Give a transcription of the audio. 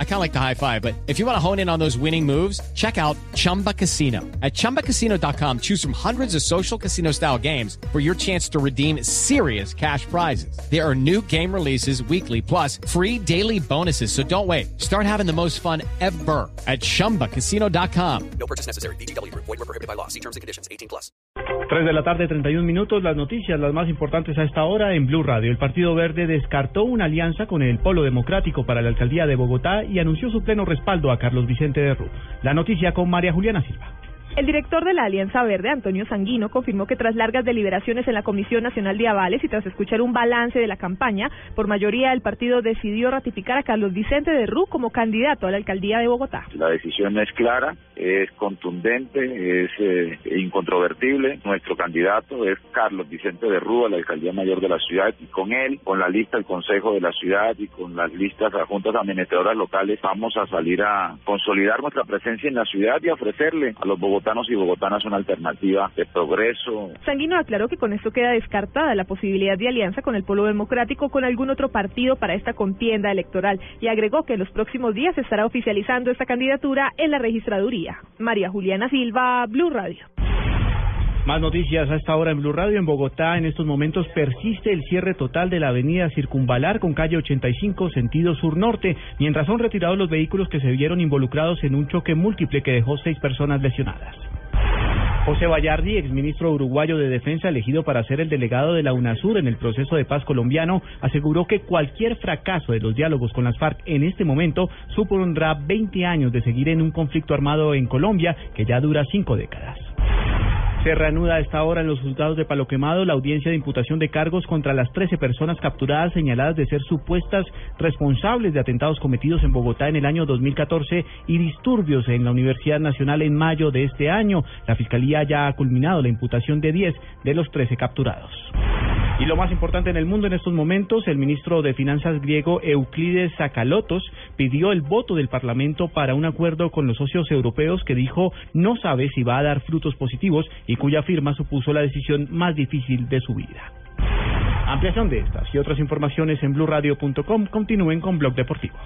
I kind of like the high five, but if you want to hone in on those winning moves, check out Chumba Casino. At ChumbaCasino.com, choose from hundreds of social casino style games for your chance to redeem serious cash prizes. There are new game releases weekly, plus free daily bonuses. So don't wait. Start having the most fun ever at ChumbaCasino.com. No purchase necessary. BGW. Void were prohibited by law. See terms and conditions. 18 plus. 3 de la tarde, 31 minutos. Las noticias, las más importantes a esta hora en Blue Radio. El Partido Verde descartó una alianza con el Polo Democrático para la alcaldía de Bogotá y anunció su pleno respaldo a Carlos Vicente de Rú. La noticia con María Juliana Silva. El director de la Alianza Verde, Antonio Sanguino, confirmó que tras largas deliberaciones en la Comisión Nacional de Avales y tras escuchar un balance de la campaña, por mayoría el partido decidió ratificar a Carlos Vicente de Rú como candidato a la alcaldía de Bogotá. La decisión es clara, es contundente, es eh, incontrovertible. Nuestro candidato es Carlos Vicente de Rú a la alcaldía mayor de la ciudad y con él, con la lista del Consejo de la ciudad y con las listas de juntas administradoras locales, vamos a salir a consolidar nuestra presencia en la ciudad y ofrecerle a los bogotanos y bogotanas una alternativa de progreso. Sanguino aclaró que con esto queda descartada la posibilidad de alianza con el Polo Democrático o con algún otro partido para esta contienda electoral y agregó que en los próximos días estará oficializando esta candidatura en la registraduría. María Juliana Silva, Blue Radio. Más noticias a esta hora en Blue Radio. En Bogotá, en estos momentos persiste el cierre total de la avenida Circunvalar con calle 85 sentido sur-norte, mientras son retirados los vehículos que se vieron involucrados en un choque múltiple que dejó seis personas lesionadas. José Vallardi, exministro uruguayo de Defensa elegido para ser el delegado de la UNASUR en el proceso de paz colombiano, aseguró que cualquier fracaso de los diálogos con las FARC en este momento supondrá 20 años de seguir en un conflicto armado en Colombia que ya dura cinco décadas. Se reanuda a esta hora en los juzgados de Palo Quemado la audiencia de imputación de cargos contra las 13 personas capturadas señaladas de ser supuestas responsables de atentados cometidos en Bogotá en el año 2014 y disturbios en la Universidad Nacional en mayo de este año. La Fiscalía ya ha culminado la imputación de 10 de los 13 capturados. Y lo más importante en el mundo en estos momentos, el ministro de Finanzas griego Euclides Sakalotos pidió el voto del Parlamento para un acuerdo con los socios europeos que dijo no sabe si va a dar frutos positivos y cuya firma supuso la decisión más difícil de su vida. Ampliación de estas y otras informaciones en blurradio.com. Continúen con Blog Deportivo.